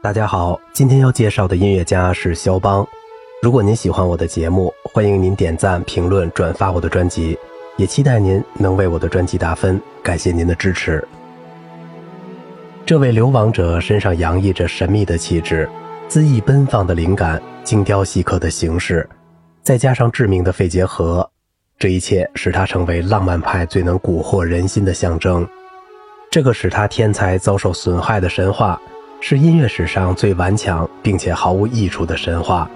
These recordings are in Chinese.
大家好，今天要介绍的音乐家是肖邦。如果您喜欢我的节目，欢迎您点赞、评论、转发我的专辑，也期待您能为我的专辑打分，感谢您的支持。这位流亡者身上洋溢着神秘的气质，恣意奔放的灵感，精雕细刻的形式，再加上致命的肺结核，这一切使他成为浪漫派最能蛊惑人心的象征。这个使他天才遭受损害的神话，是音乐史上最顽强并且毫无益处的神话。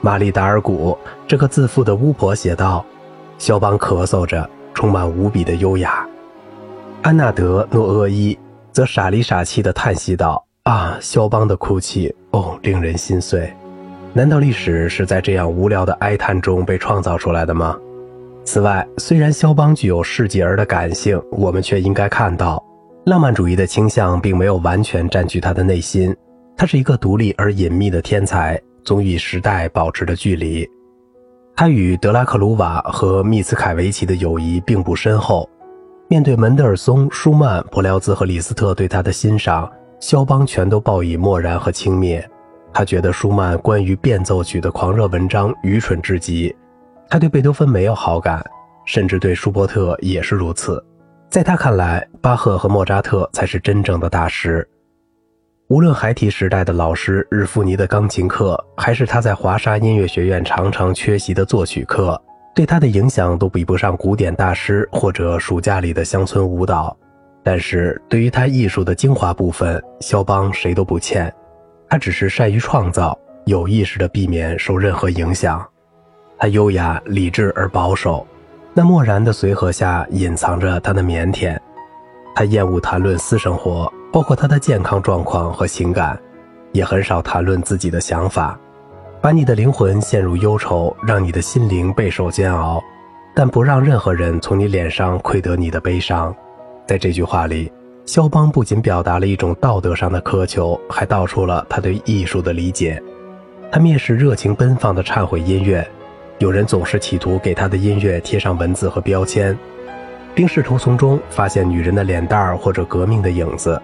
玛丽达尔古这个自负的巫婆写道：“肖邦咳嗽着，充满无比的优雅。”安纳德诺厄伊。则傻里傻气地叹息道：“啊，肖邦的哭泣，哦，令人心碎。难道历史是在这样无聊的哀叹中被创造出来的吗？”此外，虽然肖邦具有世纪儿的感性，我们却应该看到，浪漫主义的倾向并没有完全占据他的内心。他是一个独立而隐秘的天才，总与时代保持着距离。他与德拉克鲁瓦和密茨凯维奇的友谊并不深厚。面对门德尔松、舒曼、柏辽兹和李斯特对他的欣赏，肖邦全都报以漠然和轻蔑。他觉得舒曼关于变奏曲的狂热文章愚蠢至极。他对贝多芬没有好感，甚至对舒伯特也是如此。在他看来，巴赫和莫扎特才是真正的大师。无论孩提时代的老师日夫尼的钢琴课，还是他在华沙音乐学院常常缺席的作曲课。对他的影响都比不上古典大师或者暑假里的乡村舞蹈，但是对于他艺术的精华部分，肖邦谁都不欠。他只是善于创造，有意识地避免受任何影响。他优雅、理智而保守，那漠然的随和下隐藏着他的腼腆。他厌恶谈论私生活，包括他的健康状况和情感，也很少谈论自己的想法。把你的灵魂陷入忧愁，让你的心灵备受煎熬，但不让任何人从你脸上窥得你的悲伤。在这句话里，肖邦不仅表达了一种道德上的苛求，还道出了他对艺术的理解。他蔑视热情奔放的忏悔音乐，有人总是企图给他的音乐贴上文字和标签，并试图从中发现女人的脸蛋儿或者革命的影子，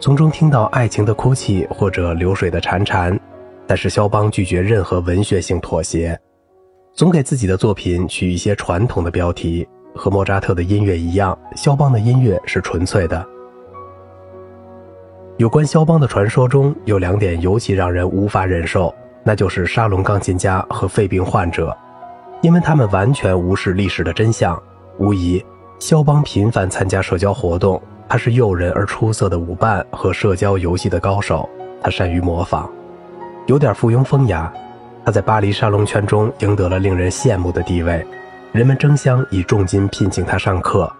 从中听到爱情的哭泣或者流水的潺潺。但是肖邦拒绝任何文学性妥协，总给自己的作品取一些传统的标题。和莫扎特的音乐一样，肖邦的音乐是纯粹的。有关肖邦的传说中有两点尤其让人无法忍受，那就是沙龙钢琴家和肺病患者，因为他们完全无视历史的真相。无疑，肖邦频繁参加社交活动，他是诱人而出色的舞伴和社交游戏的高手，他善于模仿。有点附庸风雅，他在巴黎沙龙圈中赢得了令人羡慕的地位，人们争相以重金聘请他上课，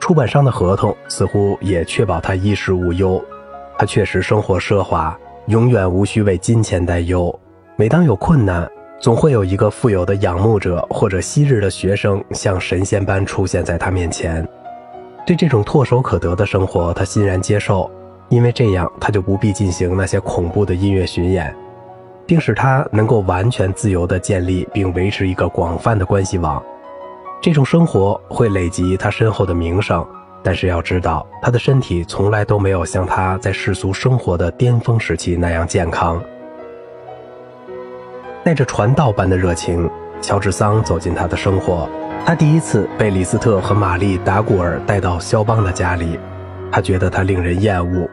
出版商的合同似乎也确保他衣食无忧。他确实生活奢华，永远无需为金钱担忧。每当有困难，总会有一个富有的仰慕者或者昔日的学生像神仙般出现在他面前。对这种唾手可得的生活，他欣然接受，因为这样他就不必进行那些恐怖的音乐巡演。并使他能够完全自由地建立并维持一个广泛的关系网。这种生活会累积他身后的名声，但是要知道，他的身体从来都没有像他在世俗生活的巅峰时期那样健康。带着传道般的热情，乔治桑走进他的生活。他第一次被李斯特和玛丽达古尔带到肖邦的家里，他觉得他令人厌恶，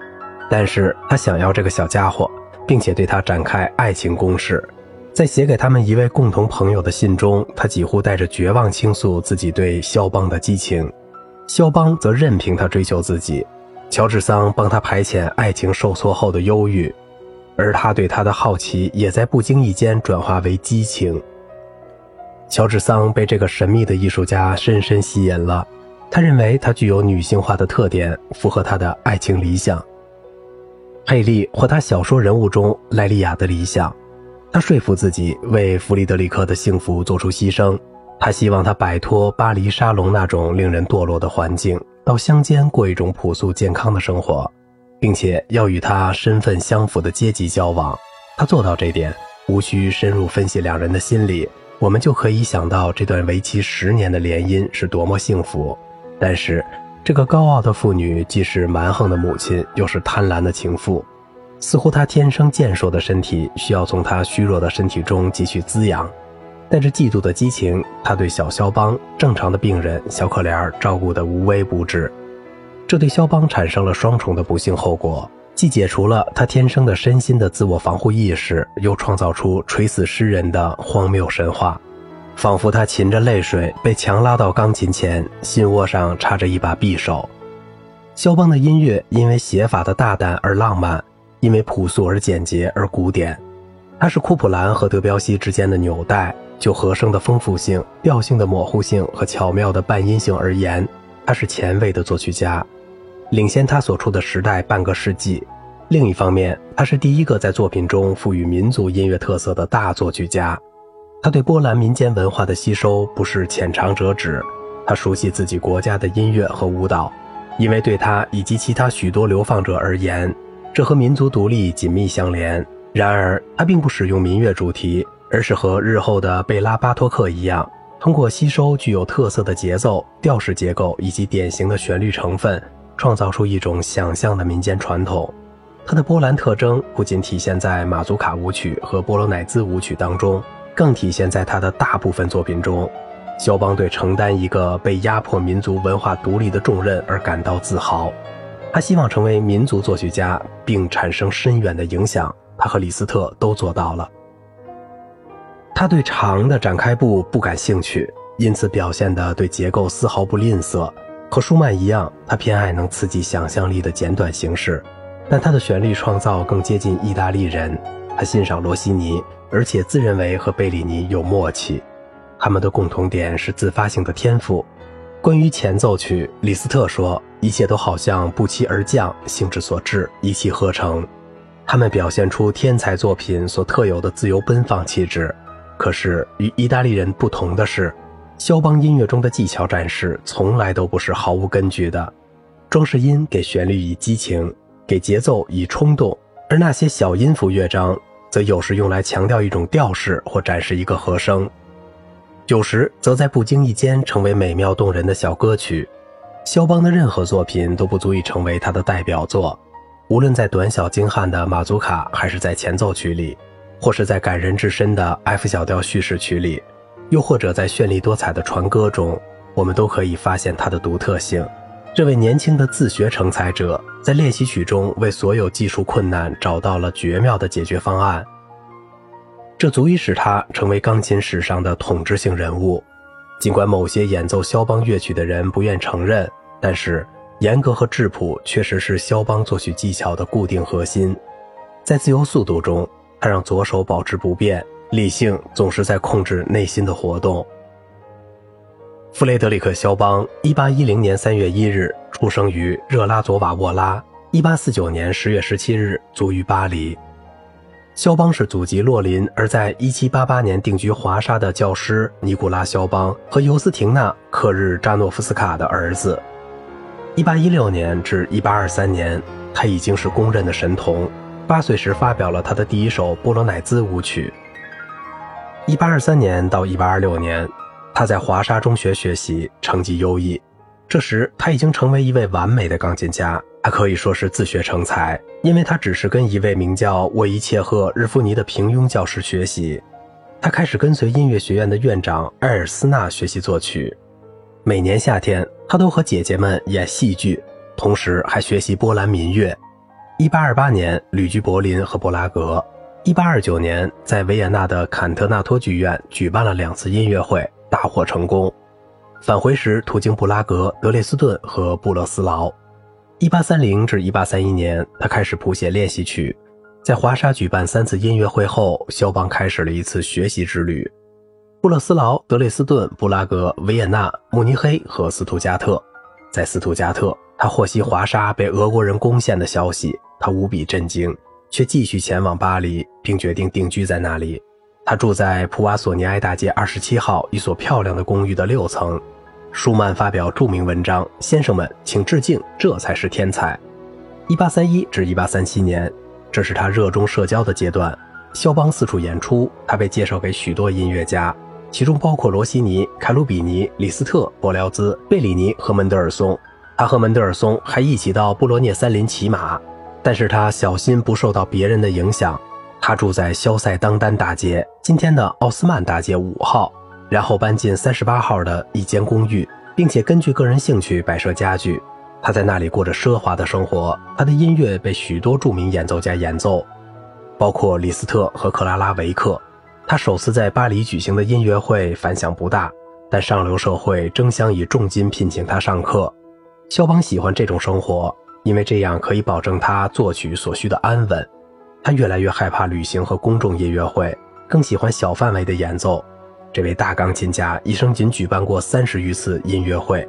但是他想要这个小家伙。并且对他展开爱情攻势，在写给他们一位共同朋友的信中，他几乎带着绝望倾诉自己对肖邦的激情，肖邦则任凭他追求自己。乔治桑帮他排遣爱情受挫后的忧郁，而他对他的好奇也在不经意间转化为激情。乔治桑被这个神秘的艺术家深深吸引了，他认为他具有女性化的特点，符合他的爱情理想。佩利和他小说人物中莱利亚的理想，他说服自己为弗里德里克的幸福做出牺牲。他希望他摆脱巴黎沙龙那种令人堕落的环境，到乡间过一种朴素健康的生活，并且要与他身份相符的阶级交往。他做到这点，无需深入分析两人的心理，我们就可以想到这段为期十年的联姻是多么幸福。但是。这个高傲的妇女既是蛮横的母亲，又是贪婪的情妇。似乎他天生健硕的身体需要从他虚弱的身体中汲取滋养。带着嫉妒的激情，他对小肖邦正常的病人小可怜照顾得无微不至，这对肖邦产生了双重的不幸后果：既解除了他天生的身心的自我防护意识，又创造出垂死诗人的荒谬神话，仿佛他噙着泪水被强拉到钢琴前，心窝上插着一把匕首。肖邦的音乐因为写法的大胆而浪漫，因为朴素而简洁而古典，它是库普兰和德彪西之间的纽带。就和声的丰富性、调性的模糊性和巧妙的半音性而言，他是前卫的作曲家，领先他所处的时代半个世纪。另一方面，他是第一个在作品中赋予民族音乐特色的大作曲家。他对波兰民间文化的吸收不是浅尝辄止，他熟悉自己国家的音乐和舞蹈，因为对他以及其他许多流放者而言，这和民族独立紧密相连。然而，他并不使用民乐主题。而是和日后的贝拉巴托克一样，通过吸收具有特色的节奏、调式结构以及典型的旋律成分，创造出一种想象的民间传统。它的波兰特征不仅体现在马祖卡舞曲和波罗乃兹舞曲当中，更体现在他的大部分作品中。肖邦对承担一个被压迫民族文化独立的重任而感到自豪，他希望成为民族作曲家，并产生深远的影响。他和李斯特都做到了。他对长的展开部不感兴趣，因此表现的对结构丝毫不吝啬。和舒曼一样，他偏爱能刺激想象力的简短形式，但他的旋律创造更接近意大利人。他欣赏罗西尼，而且自认为和贝里尼有默契。他们的共同点是自发性的天赋。关于前奏曲，李斯特说：“一切都好像不期而降，兴致所致，一气呵成。他们表现出天才作品所特有的自由奔放气质。”可是与意大利人不同的是，肖邦音乐中的技巧展示从来都不是毫无根据的。装饰音给旋律以激情，给节奏以冲动，而那些小音符乐章则有时用来强调一种调式或展示一个和声，有时则在不经意间成为美妙动人的小歌曲。肖邦的任何作品都不足以成为他的代表作，无论在短小精悍的马祖卡，还是在前奏曲里。或是在感人至深的 F 小调叙事曲里，又或者在绚丽多彩的传歌中，我们都可以发现它的独特性。这位年轻的自学成才者在练习曲中为所有技术困难找到了绝妙的解决方案，这足以使他成为钢琴史上的统治性人物。尽管某些演奏肖邦乐曲的人不愿承认，但是严格和质朴确实是肖邦作曲技巧的固定核心。在自由速度中。他让左手保持不变，理性总是在控制内心的活动。弗雷德里克·肖邦，一八一零年三月一日出生于热拉佐瓦沃拉，一八四九年十月十七日卒于巴黎。肖邦是祖籍洛林，而在一七八八年定居华沙的教师尼古拉·肖邦和尤斯廷娜·克日扎诺夫斯卡的儿子。一八一六年至一八二三年，他已经是公认的神童。八岁时发表了他的第一首波罗乃兹舞曲。一八二三年到一八二六年，他在华沙中学学习，成绩优异。这时他已经成为一位完美的钢琴家，他可以说是自学成才，因为他只是跟一位名叫沃伊切赫日夫尼的平庸教师学习。他开始跟随音乐学院的院长埃尔斯纳学习作曲。每年夏天，他都和姐姐们演戏剧，同时还学习波兰民乐。一八二八年旅居柏林和布拉格，一八二九年在维也纳的坎特纳托剧院举办了两次音乐会，大获成功。返回时途经布拉格、德累斯顿和布勒斯劳。一八三零至一八三一年，他开始谱写练习曲。在华沙举办三次音乐会后，肖邦开始了一次学习之旅：布勒斯劳、德累斯顿、布拉格、维也纳、慕尼黑和斯图加特。在斯图加特，他获悉华沙被俄国人攻陷的消息。他无比震惊，却继续前往巴黎，并决定定居在那里。他住在普瓦索尼埃大街二十七号一所漂亮的公寓的六层。舒曼发表著名文章：“先生们，请致敬，这才是天才。”一八三一至一八三七年，这是他热衷社交的阶段。肖邦四处演出，他被介绍给许多音乐家，其中包括罗西尼、凯鲁比尼、李斯特、柏辽兹、贝里尼和门德尔松。他和门德尔松还一起到布罗涅森林骑马。但是他小心不受到别人的影响。他住在肖塞当丹大街（今天的奥斯曼大街五号），然后搬进三十八号的一间公寓，并且根据个人兴趣摆设家具。他在那里过着奢华的生活。他的音乐被许多著名演奏家演奏，包括李斯特和克拉拉维克。他首次在巴黎举行的音乐会反响不大，但上流社会争相以重金聘请他上课。肖邦喜欢这种生活。因为这样可以保证他作曲所需的安稳，他越来越害怕旅行和公众音乐会，更喜欢小范围的演奏。这位大钢琴家一生仅举办过三十余次音乐会，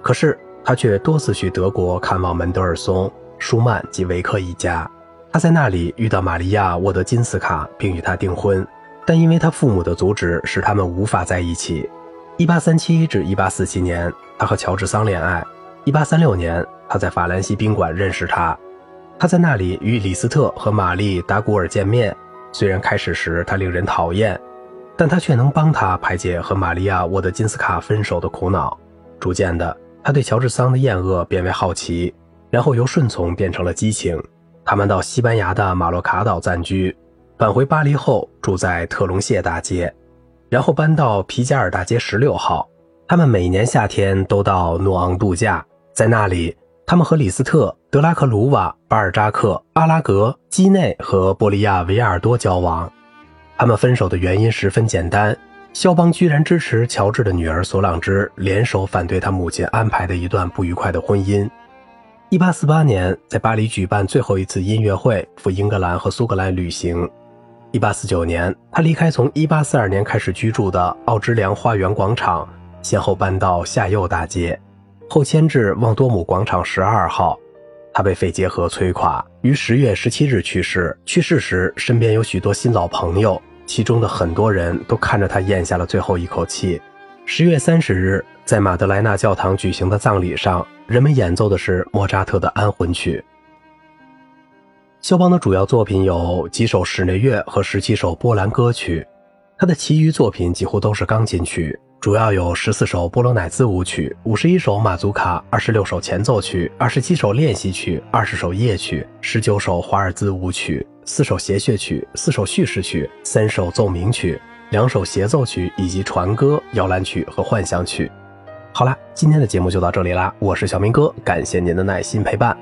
可是他却多次去德国看望门德尔松、舒曼及维克一家。他在那里遇到玛利亚·沃德金斯卡，并与她订婚，但因为他父母的阻止，使他们无法在一起。1837至1847年，他和乔治桑恋爱。1836年。他在法兰西宾馆认识她，他在那里与李斯特和玛丽达古尔见面。虽然开始时他令人讨厌，但他却能帮他排解和玛利亚沃德金斯卡分手的苦恼。逐渐的，他对乔治桑的厌恶变为好奇，然后由顺从变成了激情。他们到西班牙的马洛卡岛暂居，返回巴黎后住在特隆谢大街，然后搬到皮加尔大街十六号。他们每年夏天都到诺昂度假，在那里。他们和李斯特、德拉克鲁瓦、巴尔扎克、阿拉格、基内和波利亚维亚尔多交往。他们分手的原因十分简单：肖邦居然支持乔治的女儿索朗芝联手反对他母亲安排的一段不愉快的婚姻。1848年，在巴黎举办最后一次音乐会，赴英格兰和苏格兰旅行。1849年，他离开从1842年开始居住的奥之良花园广场，先后搬到夏右大街。后迁至旺多姆广场十二号，他被肺结核摧垮，于十月十七日去世。去世时，身边有许多新老朋友，其中的很多人都看着他咽下了最后一口气。十月三十日，在马德莱纳教堂举行的葬礼上，人们演奏的是莫扎特的安魂曲。肖邦的主要作品有几首室内乐和十七首波兰歌曲，他的其余作品几乎都是钢琴曲。主要有十四首波罗乃兹舞曲，五十一首马祖卡，二十六首前奏曲，二十七首练习曲，二十首夜曲，十九首华尔兹舞曲，四首谐谑曲，四首叙事曲，三首奏鸣曲，两首协奏曲，以及船歌、摇篮曲和幻想曲。好啦，今天的节目就到这里啦，我是小明哥，感谢您的耐心陪伴。